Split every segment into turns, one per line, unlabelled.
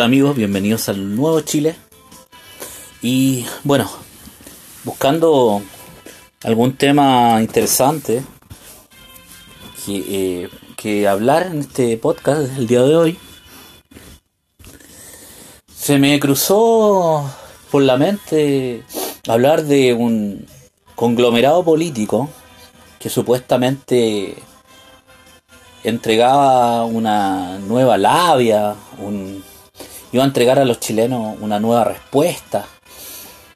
Hola amigos, bienvenidos al nuevo Chile. Y bueno, buscando algún tema interesante que, eh, hablar en este podcast el día de hoy, se me cruzó por la mente hablar de un conglomerado político que supuestamente entregaba una nueva labia, un, iba a entregar a los chilenos una nueva respuesta,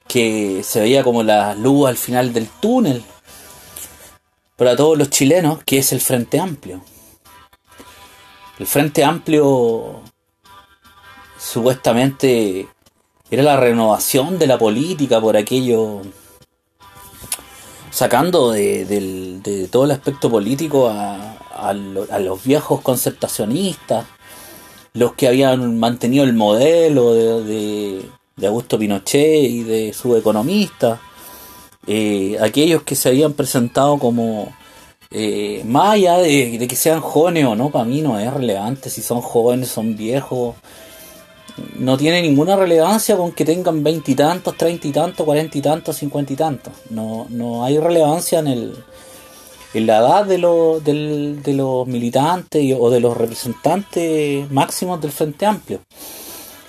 que se veía como la luz al final del túnel para todos los chilenos, que es el Frente Amplio. El Frente Amplio supuestamente era la renovación de la política por aquello sacando de, todo el aspecto político a, los viejos concertacionistas, los que habían mantenido el modelo de, Augusto Pinochet y de su economista, eh, aquellos que se habían presentado como eh, más allá de, de, que sean jóvenes o no, para mí no es relevante si son jóvenes, son viejos, no tiene ninguna relevancia con que tengan veintitantos, treinta y tantos, cuarenta y tantos, cincuenta y tantos. No, no hay relevancia en el en la edad de, de los militantes o de los representantes máximos del Frente Amplio.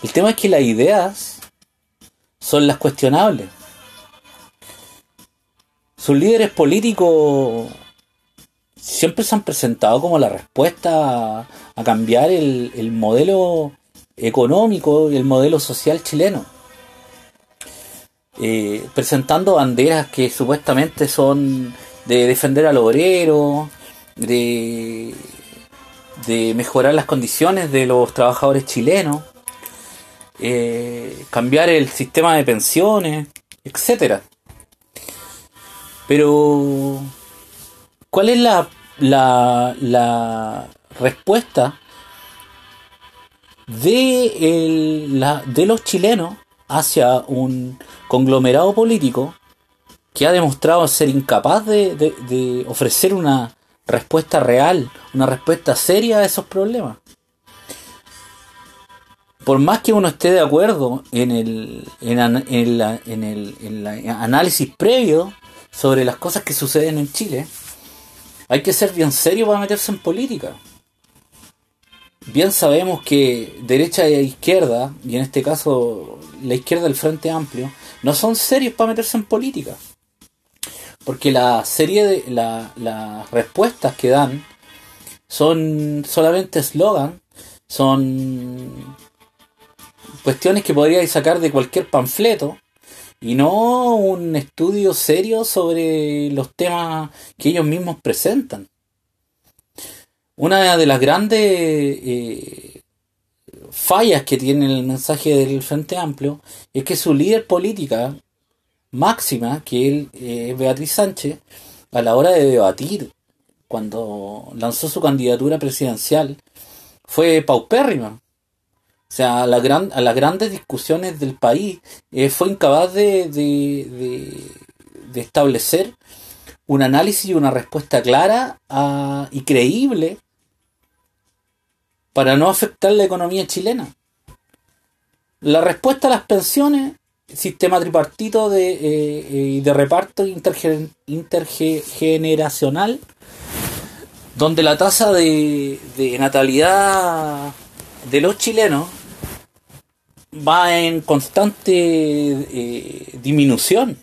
El tema es que las ideas son las cuestionables. Sus líderes políticos siempre se han presentado como la respuesta a, cambiar el, el modelo económico y el modelo social chileno. Eh, presentando banderas que supuestamente son de defender al obrero, de, de mejorar las condiciones de los trabajadores chilenos, eh, cambiar el sistema de pensiones, etcétera. Pero, ¿cuál es la, la, la respuesta de, la, de los chilenos hacia un conglomerado político que ha demostrado ser incapaz de, de, ofrecer una respuesta real, una respuesta seria a esos problemas. Por más que uno esté de acuerdo en el, en, en, la, en el, en el análisis previo sobre las cosas que suceden en Chile, hay que ser bien serio para meterse en política bien sabemos que derecha e izquierda, y en este caso la izquierda del Frente Amplio, no son serios para meterse en política. Porque la serie de las respuestas que dan son solamente eslogan, son cuestiones que podríais sacar de cualquier panfleto y no un estudio serio sobre los temas que ellos mismos presentan. Una de las grandes eh, fallas que tiene el mensaje del Frente Amplio es que su líder política máxima, que él eh, Beatriz Sánchez, a la hora de debatir, cuando lanzó su candidatura presidencial, fue paupérrima. O sea, a, la gran, a las grandes discusiones del país eh, fue incapaz de, de, establecer un análisis y una respuesta clara y creíble para no afectar la economía chilena. La respuesta a las pensiones, sistema tripartito de, eh, eh, de reparto intergeneracional, donde la tasa de, de natalidad de los chilenos va en constante eh, disminución.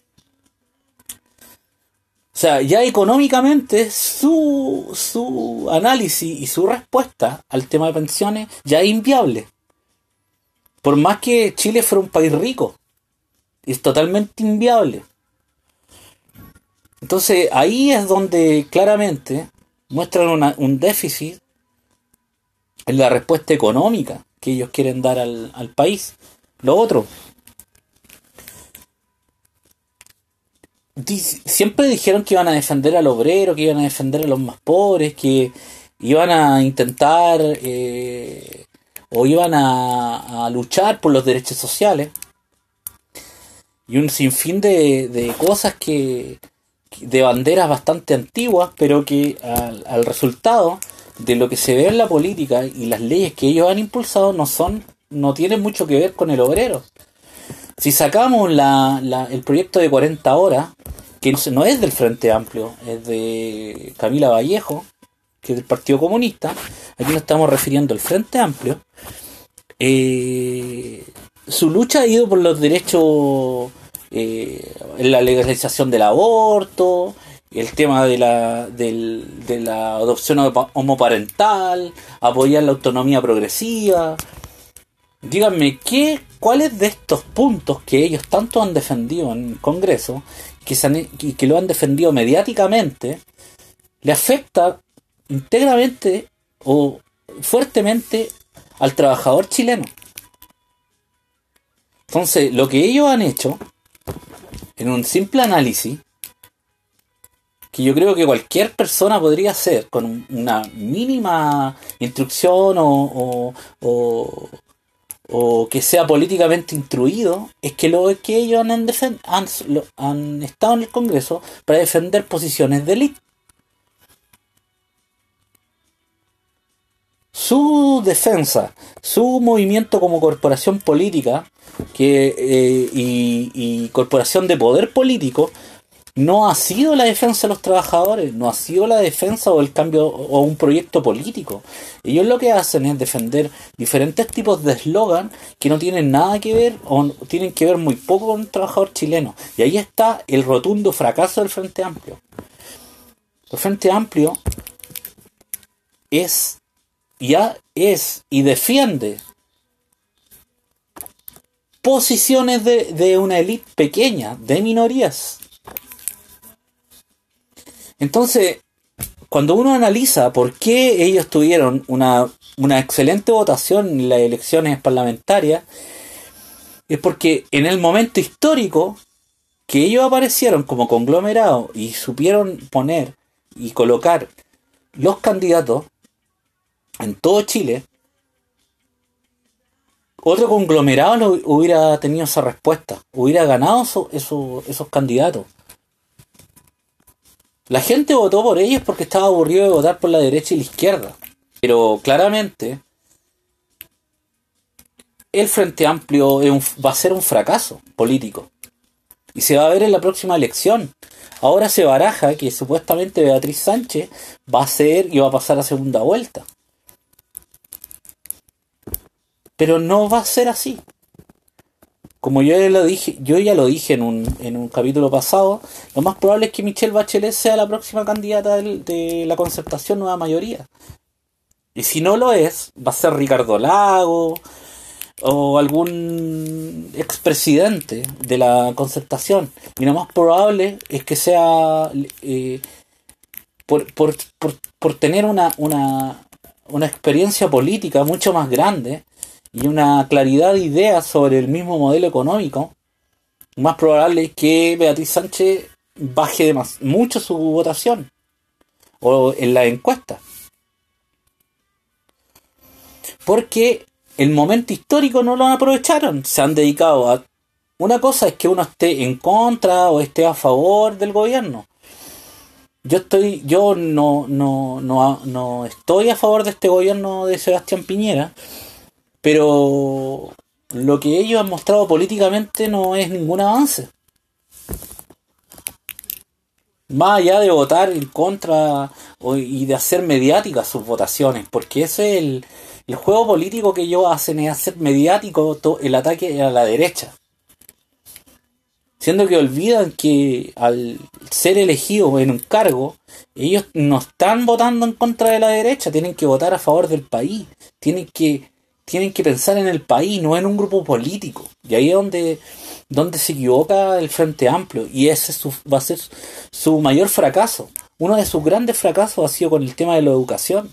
O sea, ya económicamente su, su análisis y su respuesta al tema de pensiones ya es inviable. Por más que Chile fuera un país rico, es totalmente inviable. Entonces ahí es donde claramente muestran un déficit en la respuesta económica que ellos quieren dar al, al país. Lo otro, siempre dijeron que iban a defender al obrero, que iban a defender a los más pobres, que iban a intentar eh, o iban a, luchar por los derechos sociales. Y un sinfín de, de cosas que, de banderas bastante antiguas, pero que al, al, resultado de lo que se ve en la política y las leyes que ellos han impulsado no son no tiene mucho que ver con el obrero. Si sacamos el proyecto de 40 horas, que no es del Frente Amplio, es de Camila Vallejo, que es del Partido Comunista, aquí nos estamos refiriendo al Frente Amplio, eh, su lucha ha ido por los derechos, eh, la legalización del aborto, el tema de la, de la adopción homoparental, apoyar la autonomía progresiva. Díganme, ¿qué, ¿cuáles de estos puntos que ellos tanto han defendido en el Congreso que y que lo han defendido mediáticamente le afecta íntegramente o fuertemente al trabajador chileno? Entonces, lo que ellos han hecho, en un simple análisis, que yo creo que cualquier persona podría hacer con una mínima instrucción o, o, que sea políticamente instruido, es que lo que ellos han, han, han estado en el Congreso para defender posiciones de élite. Su defensa, su movimiento como corporación política que, eh, y, y corporación de poder político no ha sido la defensa de los trabajadores, no ha sido la defensa o el cambio o un proyecto político. Ellos lo que hacen es defender diferentes tipos de eslogan que no tienen nada que ver o tienen que ver muy poco con el trabajador chileno. Y ahí está el rotundo fracaso del Frente Amplio. El Frente Amplio es, ya es y defiende posiciones de, de una élite pequeña, de minorías. Entonces, cuando uno analiza por qué ellos tuvieron una, excelente votación en las elecciones parlamentarias, es porque en el momento histórico que ellos aparecieron como conglomerado y supieron poner y colocar los candidatos en todo Chile, otro conglomerado hubiera tenido esa respuesta, hubiera ganado esos candidatos. La gente votó por ellos porque estaba aburrido de votar por la derecha y la izquierda. Pero claramente el Frente Amplio va a ser un fracaso político. Y se va a ver en la próxima elección. Ahora se baraja que supuestamente Beatriz Sánchez va a ser y va a pasar a segunda vuelta. Pero no va a ser así como yo ya lo dije, yo ya lo dije en un, en un capítulo pasado, lo más probable es que Michelle Bachelet sea la próxima candidata de, la concertación nueva mayoría. Y si no lo es, va a ser Ricardo Lago o algún expresidente de la concertación. Y lo más probable es que sea eh, por, por, por, por, tener una, una, una experiencia política mucho más grande y una claridad de ideas sobre el mismo modelo económico, más probable es que Beatriz Sánchez baje mucho su votación o en la encuesta. Porque el momento histórico no lo aprovecharon, se han dedicado a... Una cosa es que uno esté en contra o esté a favor del gobierno. Yo estoy, yo no, no, no, no estoy a favor de este gobierno de Sebastián Piñera, pero lo que ellos han mostrado políticamente no es ningún avance. Más allá de votar en contra y de hacer mediáticas sus votaciones, porque ese es el, el juego político que ellos hacen, es hacer mediático el ataque a la derecha. Siendo que olvidan que al ser elegidos en un cargo, ellos no están votando en contra de la derecha, tienen que votar a favor del país, tienen que tienen que pensar en el país, no en un grupo político. Y ahí es donde, donde se equivoca el Frente Amplio. Y ese va a ser su mayor fracaso. Uno de sus grandes fracasos ha sido con el tema de la educación.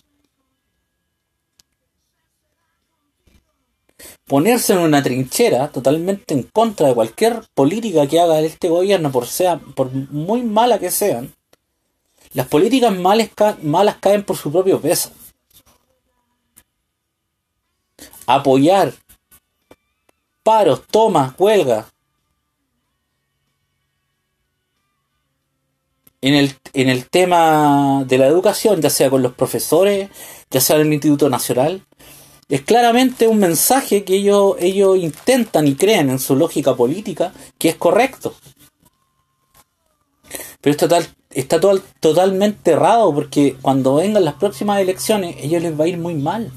Ponerse en una trinchera totalmente en contra de cualquier política que haga este gobierno, por, sea, por muy mala que sean. Las políticas malas caen por su propio peso apoyar paros, tomas, huelgas. En el, en el tema de la educación, ya sea con los profesores, ya sea en el Instituto Nacional, es claramente un mensaje que ellos, ellos intentan y creen en su lógica política que es correcto. Pero está, tal, está totalmente errado porque cuando vengan las próximas elecciones, ellos les va a ir muy mal.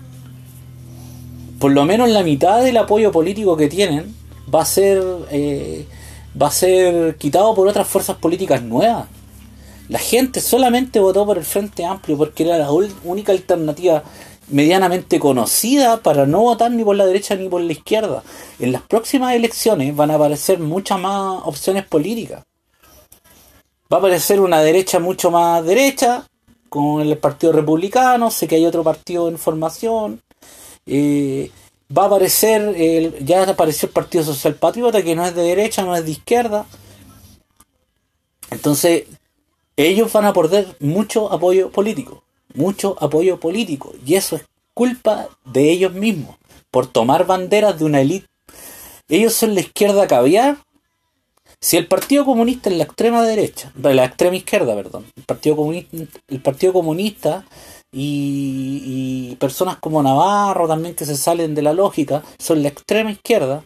Por lo menos la mitad del apoyo político que tienen va a ser, eh, va a ser quitado por otras fuerzas políticas nuevas. La gente solamente votó por el Frente Amplio porque era la única alternativa medianamente conocida para no votar ni por la derecha ni por la izquierda. En las próximas elecciones van a aparecer muchas más opciones políticas. Va a aparecer una derecha mucho más derecha, con el Partido Republicano, sé que hay otro partido en formación. Eh, va a aparecer, el, ya apareció el Partido Social Patriota, que no es de derecha, no es de izquierda. Entonces, ellos van a perder mucho apoyo político, mucho apoyo político. Y eso es culpa de ellos mismos, por tomar banderas de una élite. Ellos son la izquierda caviar si el Partido Comunista es la extrema derecha, la extrema izquierda, perdón, el Partido Comunista, el Partido Comunista y, personas como Navarro también que se salen de la lógica son la extrema izquierda,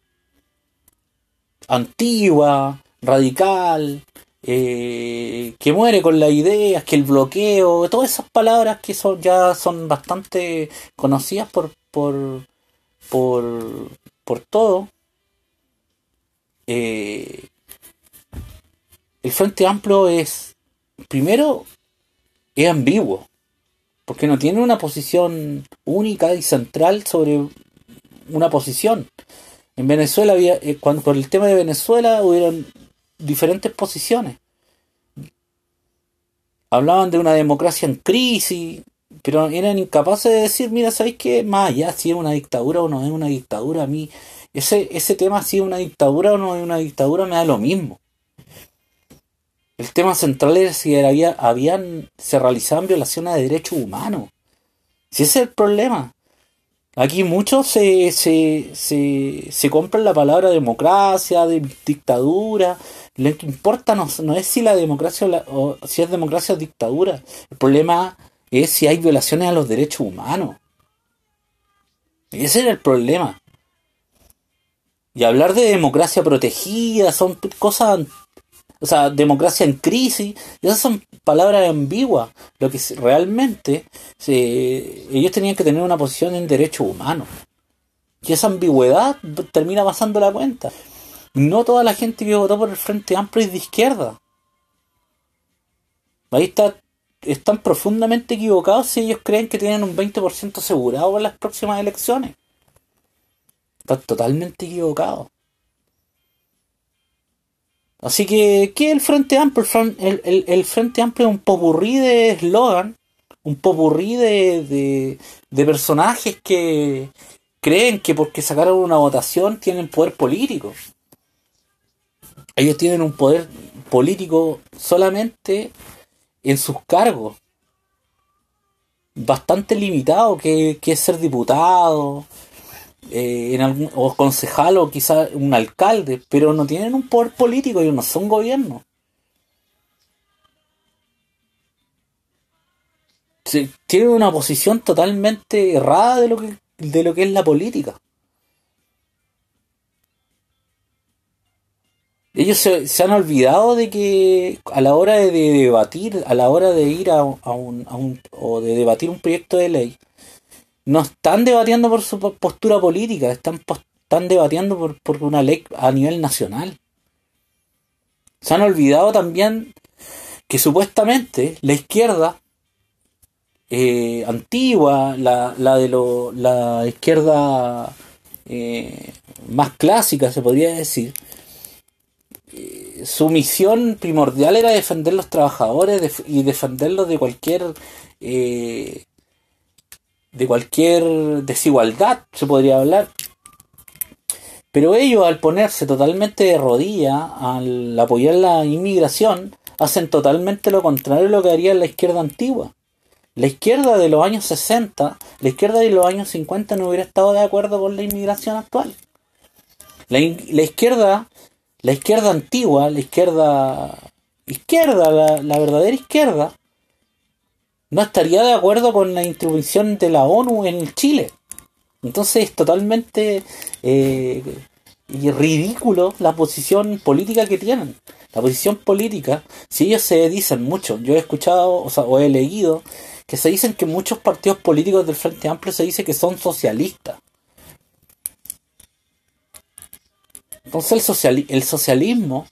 antigua, radical, eh, que muere con las ideas, que el bloqueo, todas esas palabras que son ya son bastante conocidas por por por, por todo. Eh, el Frente Amplio es, primero, es ambiguo, porque no tiene una posición única y central sobre una posición. En Venezuela había, eh, cuando por el tema de Venezuela hubieron diferentes posiciones. Hablaban de una democracia en crisis, pero eran incapaces de decir, mira, ¿sabéis qué? Más allá, si es una dictadura o no es una dictadura, a mí, ese, ese tema, si es una dictadura o no es una dictadura, me da lo mismo. El tema central era si había, habían, se realizaban violaciones de derechos humanos. Si ese es el problema. Aquí muchos se, se, se, se compran la palabra democracia, de dictadura. Lo que importa no, es si la democracia o, si es democracia o dictadura. El problema es si hay violaciones a los derechos humanos. Ese era el problema. Y hablar de democracia protegida son cosas o sea, democracia en crisis, esas son palabras ambiguas. Lo que realmente ellos tenían que tener una posición en derechos humanos. Y esa ambigüedad termina pasando la cuenta. No toda la gente que votó por el Frente Amplio es de izquierda. Ahí está, están profundamente equivocados si ellos creen que tienen un 20% asegurado en las próximas elecciones. Están totalmente equivocados. Así que, ¿qué es el Frente Amplio? El, Frente Amplio es un popurrí de eslogan, un popurrí de, de, personajes que creen que porque sacaron una votación tienen poder político. Ellos tienen un poder político solamente en sus cargos, bastante limitado, que, que es ser diputado, eh, en algún, o concejal o quizá un alcalde, pero no tienen un poder político, y no son gobierno. tienen una posición totalmente errada de lo que, de lo que es la política. Ellos se, han olvidado de que a la hora de, debatir, a la hora de ir a, a, un, a un, o de debatir un proyecto de ley, no están debatiendo por su postura política, están, están debatiendo por, una ley a nivel nacional. Se han olvidado también que supuestamente la izquierda eh, antigua, la, de la izquierda eh, más clásica, se podría decir, eh, su misión primordial era defender los trabajadores y defenderlos de cualquier de cualquier desigualdad, se podría hablar. Pero ellos, al ponerse totalmente de rodilla, al apoyar la inmigración, hacen totalmente lo contrario de lo que haría la izquierda antigua. La izquierda de los años 60, la izquierda de los años 50 no hubiera estado de acuerdo con la inmigración actual. La, izquierda, la izquierda antigua, la izquierda izquierda, la, la verdadera izquierda, no estaría de acuerdo con la intervención de la ONU en Chile. Entonces es totalmente eh, ridículo la posición política que tienen. La posición política, si ellos se dicen mucho, yo he escuchado o, sea, o he leído que se dicen que muchos partidos políticos del Frente Amplio se dice que son socialistas. Entonces el, el socialismo,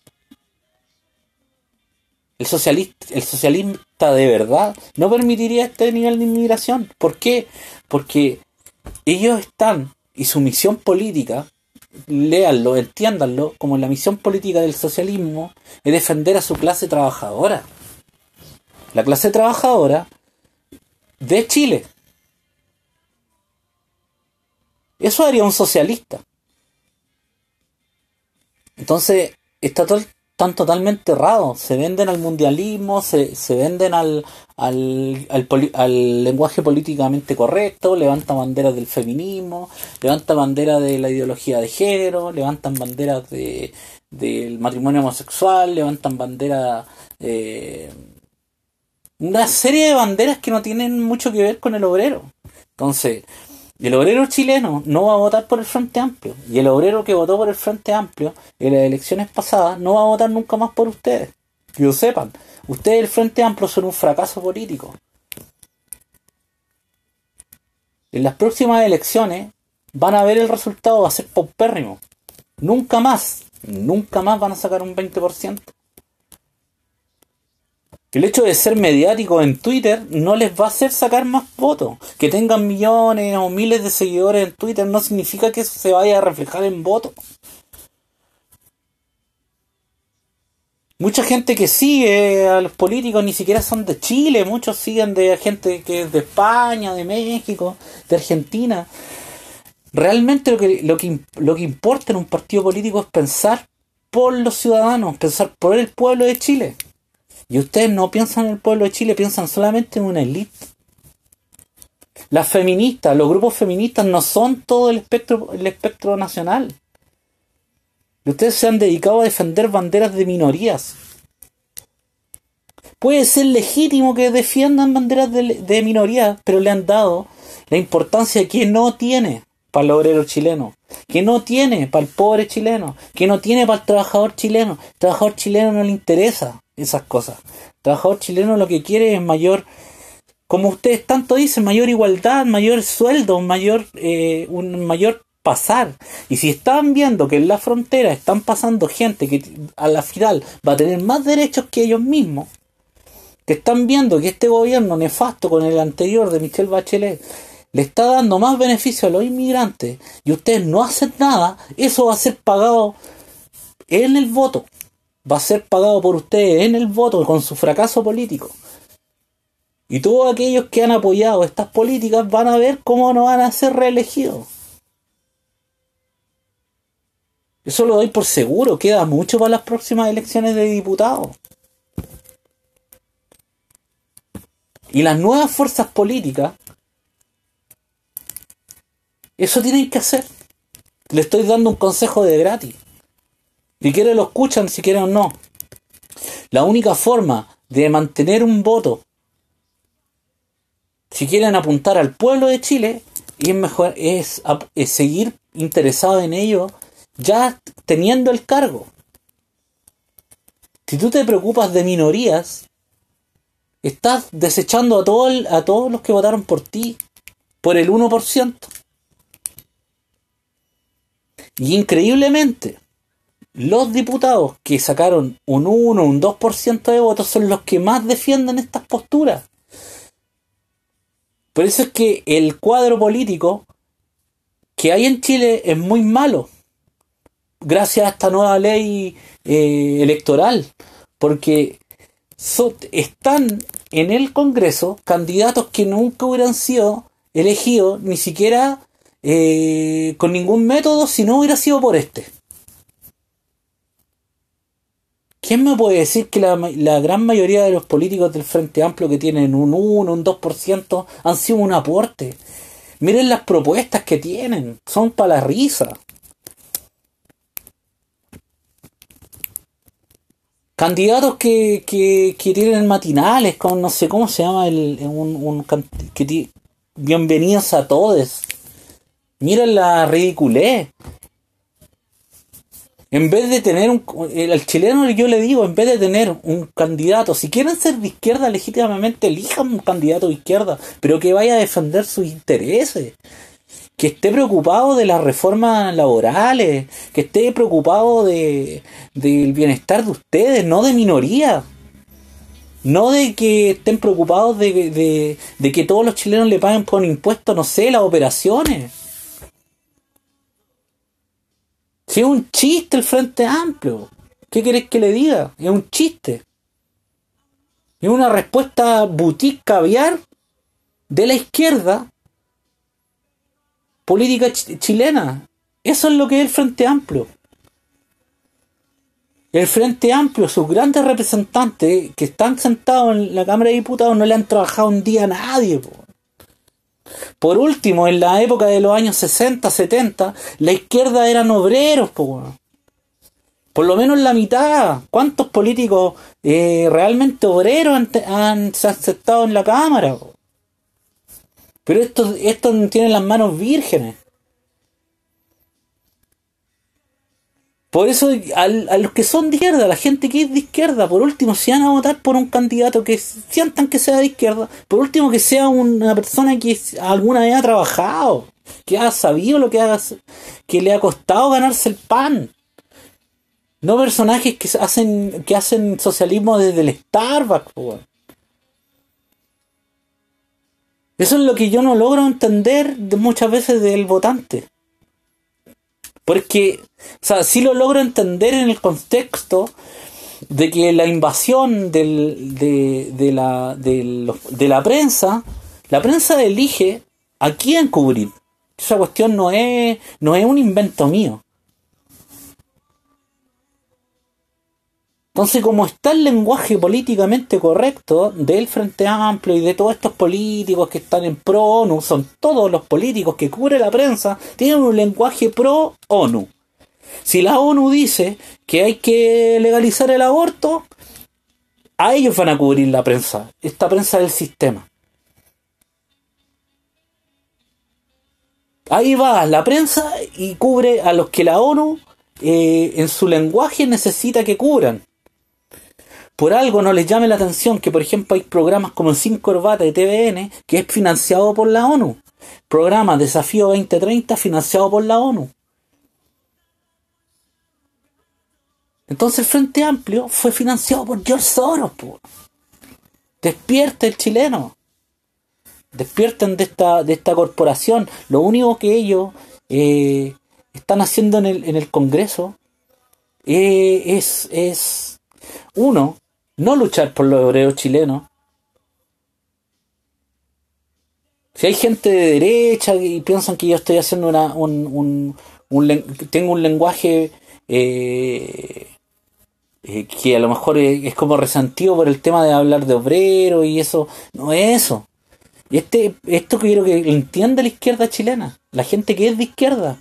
el, socialista, el socialista de verdad, no permitiría este nivel de inmigración. ¿Por qué? Porque ellos están, y su misión política, léanlo, entiéndanlo, como la misión política del socialismo es defender a su clase trabajadora. La clase trabajadora de Chile. Eso haría un socialista. Entonces, está todo, están totalmente errados. Se venden al mundialismo, se, se venden al, al, al, lenguaje políticamente correcto, levantan banderas del feminismo, levantan banderas de la ideología de género, levantan banderas de, del matrimonio homosexual, levantan banderas... Eh, una serie de banderas que no tienen mucho que ver con el obrero. Entonces, el obrero chileno no va a votar por el Frente Amplio. Y el obrero que votó por el Frente Amplio en las elecciones pasadas no va a votar nunca más por ustedes. Que lo sepan. Ustedes el Frente Amplio son un fracaso político. En las próximas elecciones van a ver el resultado, va a ser paupérrimo. Nunca más, nunca más van a sacar un 20%. El hecho de ser mediático en Twitter no les va a hacer sacar más votos. Que tengan millones o miles de seguidores en Twitter no significa que eso se vaya a reflejar en votos. Mucha gente que sigue a los políticos ni siquiera son de Chile, muchos siguen de gente que es de España, de México, de Argentina. Realmente lo que, lo que, lo que importa en un partido político es pensar por los ciudadanos, pensar por el pueblo de Chile. Y ustedes no piensan en el pueblo de Chile, piensan solamente en una élite. Las feministas, los grupos feministas no son todo el espectro, el espectro nacional. Y ustedes se han dedicado a defender banderas de minorías. Puede ser legítimo que defiendan banderas de, de minorías, pero le han dado la importancia que no tiene para el obrero chileno, que no tiene para el pobre chileno, que no tiene para el trabajador chileno. El trabajador chileno no le interesa esas cosas. El trabajador chileno lo que quiere es mayor, como ustedes tanto dicen, mayor igualdad, mayor sueldo, mayor, eh, un mayor pasar. Y si están viendo que en la frontera están pasando gente que a la final va a tener más derechos que ellos mismos, que están viendo que este gobierno nefasto con el anterior de Michelle Bachelet le está dando más beneficio a los inmigrantes y ustedes no hacen nada, eso va a ser pagado en el voto va a ser pagado por ustedes en el voto con su fracaso político. Y todos aquellos que han apoyado estas políticas van a ver cómo no van a ser reelegidos. Eso lo doy por seguro, queda mucho para las próximas elecciones de diputados. Y las nuevas fuerzas políticas, eso tienen que hacer. Le estoy dando un consejo de gratis. Si quieren lo escuchan, si quieren no. La única forma de mantener un voto, si quieren apuntar al pueblo de Chile, es mejor es, seguir interesado en ello ya teniendo el cargo. Si tú te preocupas de minorías, estás desechando a, todo a todos los que votaron por ti, por el 1%. Y increíblemente, los diputados que sacaron un 1, un 2% de votos son los que más defienden estas posturas. Por eso es que el cuadro político que hay en Chile es muy malo, gracias a esta nueva ley eh, electoral, porque están en el Congreso candidatos que nunca hubieran sido elegidos, ni siquiera eh, con ningún método, si no hubiera sido por este. ¿Quién me puede decir que la, gran mayoría de los políticos del Frente Amplio que tienen un 1, un 2% han sido un aporte? Miren las propuestas que tienen, son para la risa. Candidatos que, que, que tienen matinales, con no sé cómo se llama, el, un, un, bienvenidos a todos. Miren la ridiculez. En vez de tener un. Al chileno yo le digo, en vez de tener un candidato, si quieren ser de izquierda legítimamente, elijan un candidato de izquierda, pero que vaya a defender sus intereses. Que esté preocupado de las reformas laborales, que esté preocupado de, del bienestar de ustedes, no de minoría. No de que estén preocupados de, de, de que todos los chilenos le paguen por impuestos, no sé, las operaciones. Es un chiste el Frente Amplio, ¿qué querés que le diga? Es un chiste. Es una respuesta boutique caviar de la izquierda política chilena. Eso es lo que es el Frente Amplio. El Frente Amplio, sus grandes representantes que están sentados en la Cámara de Diputados no le han trabajado un día a nadie. Por último, en la época de los años 60, 70, la izquierda eran obreros, por lo menos la mitad. ¿Cuántos políticos eh, realmente obreros han, se han aceptado en la Cámara? Pero estos, estos tienen las manos vírgenes. Por eso, a los que son de izquierda, la gente que es de izquierda, por último, si van a votar por un candidato que sientan que sea de izquierda, por último, que sea una persona que alguna vez ha trabajado, que ha sabido lo que, ha, que le ha costado ganarse el pan. No personajes que hacen, que hacen socialismo desde el Starbucks. Eso es lo que yo no logro entender muchas veces del votante. Porque, o sea, sí lo logro entender en el contexto de que la invasión del, de, de, la, de, de la prensa, la prensa elige a quién cubrir. Esa cuestión no es, no es un invento mío. Entonces, como está el lenguaje políticamente correcto del Frente Amplio y de todos estos políticos que están en pro-ONU, son todos los políticos que cubre la prensa, tienen un lenguaje pro-ONU. Si la ONU dice que hay que legalizar el aborto, a ellos van a cubrir la prensa, esta prensa del sistema. Ahí va la prensa y cubre a los que la ONU eh, en su lenguaje necesita que cubran por algo no les llame la atención que, por ejemplo, hay programas como Sin Corbata de TVN que es financiado por la ONU. Programa Desafío 2030 financiado por la ONU. Entonces el Frente Amplio fue financiado por George Soros. Despierta el chileno. Despierten de esta, de esta corporación. Lo único que ellos eh, están haciendo en el, en el Congreso eh, es, es, uno, no luchar por los obreros chilenos. Si hay gente de derecha y piensan que yo estoy haciendo una, un, tengo un lenguaje eh, eh, que a lo mejor es, como resentido por el tema de hablar de obreros y eso, no es eso. Este, esto quiero que entienda la izquierda chilena, la gente que es de izquierda.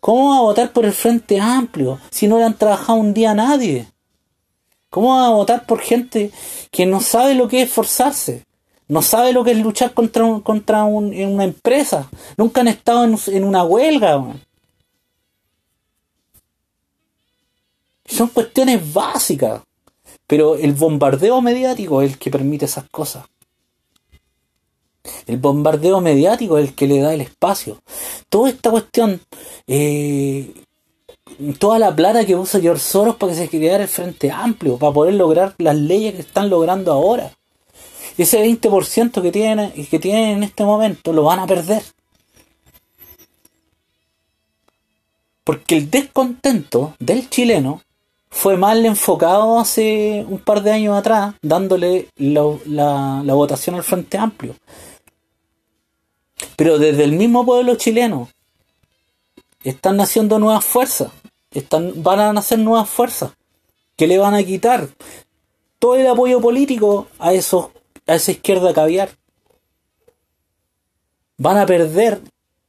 ¿Cómo va a votar por el Frente Amplio si no le han trabajado un día a nadie? ¿Cómo va a votar por gente que no sabe lo que es esforzarse? No sabe lo que es luchar contra, contra una empresa. Nunca han estado en, una huelga. Son cuestiones básicas. Pero el bombardeo mediático es el que permite esas cosas. El bombardeo mediático es el que le da el espacio. Toda esta cuestión eh, toda la plata que usa George Soros para que se creara el Frente Amplio, para poder lograr las leyes que están logrando ahora. Ese 20% que tienen, que tienen en este momento lo van a perder. Porque el descontento del chileno fue mal enfocado hace un par de años atrás, dándole la, la votación al Frente Amplio. Pero desde el mismo pueblo chileno están naciendo nuevas fuerzas, están, van a nacer nuevas fuerzas que le van a quitar todo el apoyo político a, esos, a esa izquierda caviar. Van a perder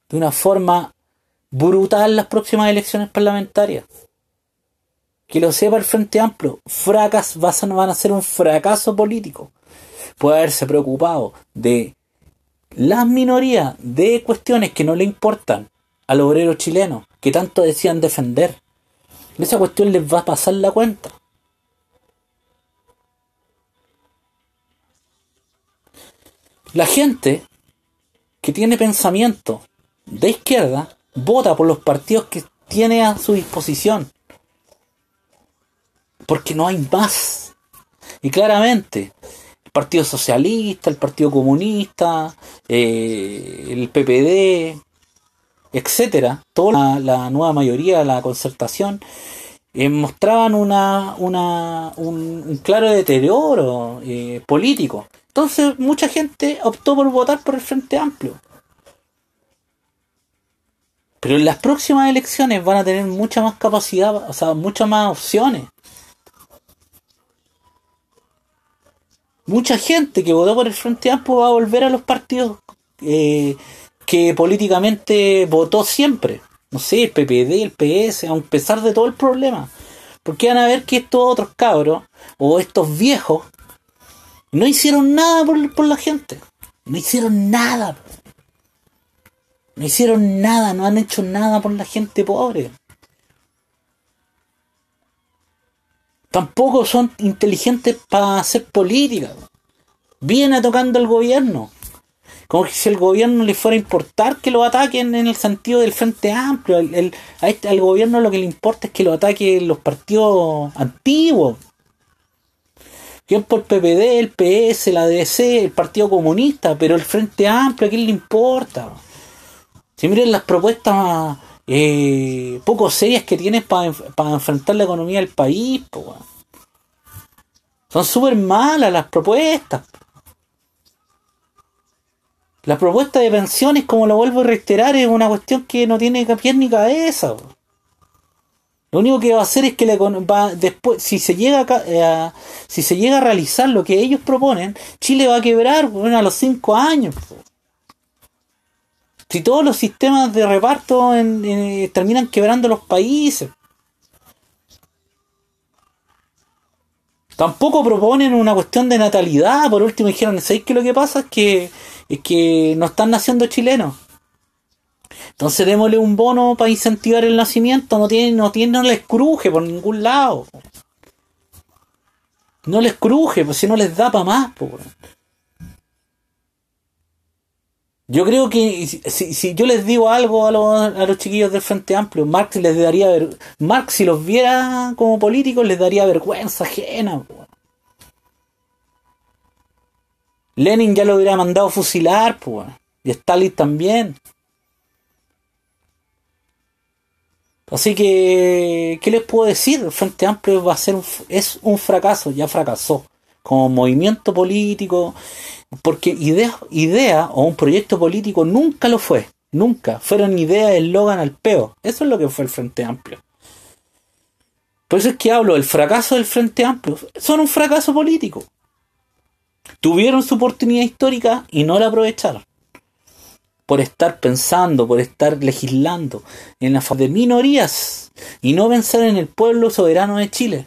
de una forma brutal las próximas elecciones parlamentarias. Que lo sepa el Frente Amplio, fracas, van a ser un fracaso político. Puede haberse preocupado de las minorías, de cuestiones que no le importan al obrero chileno que tanto decían defender. Esa cuestión les va a pasar la cuenta. La gente que tiene pensamiento de izquierda vota por los partidos que tiene a su disposición. Porque no hay más. Y claramente, el Partido Socialista, el Partido Comunista, eh, el PPD, etcétera, toda la, nueva mayoría, la concertación, eh, mostraban una, una, un, claro deterioro eh, político. Entonces mucha gente optó por votar por el Frente Amplio. Pero en las próximas elecciones van a tener mucha más capacidad, o sea, muchas más opciones. Mucha gente que votó por el Frente Amplio va a volver a los partidos eh, que políticamente votó siempre. No sé, el PPD, el PS, a pesar de todo el problema. Porque van a ver que estos otros cabros, o estos viejos, no hicieron nada por, por la gente. No hicieron nada. No hicieron nada, no han hecho nada por la gente pobre. Tampoco son inteligentes para hacer política. Viene tocando el gobierno. Como que si el gobierno le fuera a importar que lo ataquen en el sentido del Frente Amplio. El, a este, al gobierno lo que le importa es que lo ataquen los partidos antiguos. Bien por PPD, el PS, la DC, el Partido Comunista, pero el Frente Amplio, ¿a quién le importa? Si miren las propuestas eh, poco serias que tienes para enfrentar la economía del país, son súper malas las propuestas. La propuesta de pensiones, como lo vuelvo a reiterar, es una cuestión que no tiene pie ni cabeza. Lo único que va a hacer es que va, después, si se llega a, eh, si se llega a realizar lo que ellos proponen, Chile va a quebrar a los cinco años. Si todos los sistemas de reparto terminan quebrando los países. Tampoco proponen una cuestión de natalidad. Por último dijeron, ¿sabéis que lo que pasa es que es que no están naciendo chilenos. Entonces démosle un bono para incentivar el nacimiento, no tiene, no tiene, no les cruje por ningún lado. No les cruje, pues si no les da para más. Yo creo que si, si, yo les digo algo a los, a los chiquillos del Frente Amplio, Marx les daría ver, Marx si los viera como políticos les daría vergüenza ajena. Lenin ya lo hubiera mandado fusilar, pues. Y Stalin también. Así que, ¿qué les puedo decir? El Frente Amplio va a ser es un fracaso, ya fracasó. Como movimiento político, porque idea, idea o un proyecto político nunca lo fue. Nunca. Fueron ideas, eslogan al peo. Eso es lo que fue el Frente Amplio. Por eso es que hablo del fracaso del Frente Amplio. Son un fracaso político. Tuvieron su oportunidad histórica y no la aprovecharon. Por estar pensando, por estar legislando en la de minorías y no pensar en el pueblo soberano de Chile.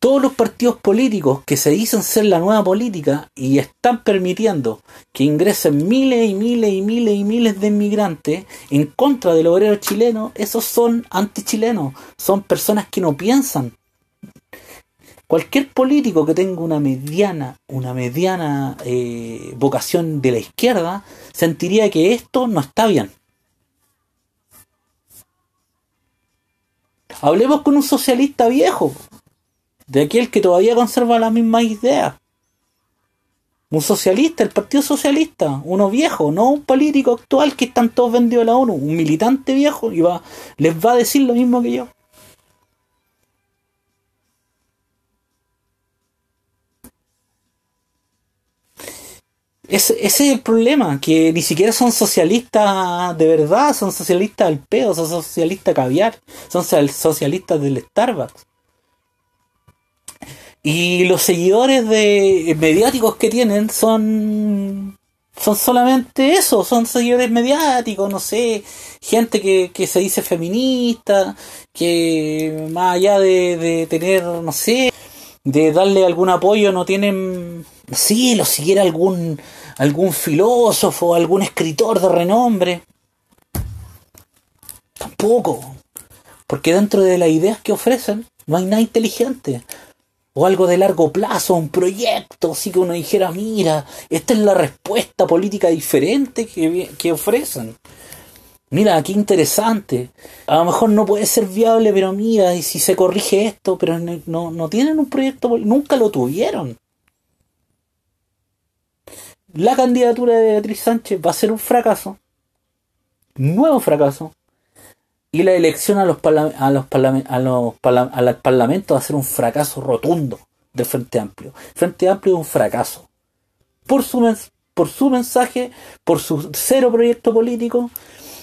Todos los partidos políticos que se dicen ser la nueva política y están permitiendo que ingresen miles y miles y miles y miles de inmigrantes en contra del obrero chileno, esos son antichilenos, son personas que no piensan Cualquier político que tenga una mediana, una mediana eh, vocación de la izquierda, sentiría que esto no está bien. Hablemos con un socialista viejo, de aquel que todavía conserva las mismas ideas. Un socialista, el Partido Socialista, uno viejo, no un político actual que están todos vendidos a la ONU, un militante viejo y va, les va a decir lo mismo que yo. Ese, es el problema, que ni siquiera son socialistas de verdad, son socialistas al pedo, son socialistas caviar, son socialistas del Starbucks. Y los seguidores de mediáticos que tienen son son solamente eso, son seguidores mediáticos, no sé, gente que, que se dice feminista, que más allá de, de tener, no sé, de darle algún apoyo, no tienen, sí, lo siguiera algún algún filósofo, algún escritor de renombre. poco. Porque dentro de las ideas que ofrecen no hay nada inteligente. O algo de largo plazo, un proyecto, así que uno dijera, mira, esta es la respuesta política diferente que, que ofrecen. Mira, qué interesante. A lo mejor no puede ser viable, pero mira, y si se corrige esto, pero no, no tienen un proyecto, nunca lo tuvieron. La candidatura de Beatriz Sánchez va a ser un fracaso, nuevo fracaso, y la elección a los, a a los al Parlamento va a ser un fracaso rotundo del Frente Amplio. Frente Amplio es un fracaso. Por su, por su mensaje, por su cero proyecto político,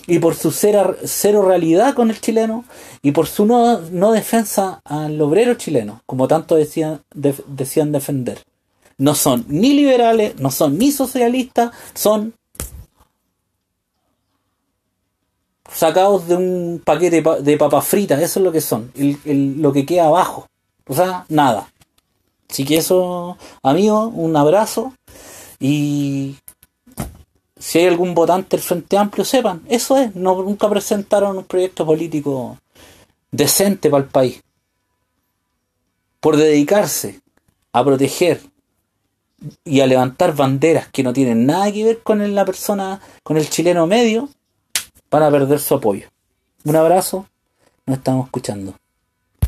y por su cero, realidad con el chileno y por su no, no defensa al obrero chileno, como tanto decían, decían defender. No son ni liberales, no son ni socialistas, son sacados de un paquete de papas fritas, eso es lo que son, lo que queda abajo. O sea, nada. Así que eso, amigos, un abrazo y si hay algún votante del Frente Amplio, sepan, eso es, no, nunca presentaron un proyecto político decente para el país. Por dedicarse a proteger y a levantar banderas que no tienen nada que ver con la persona, con el chileno medio, van a perder su apoyo. Un abrazo, nos estamos escuchando.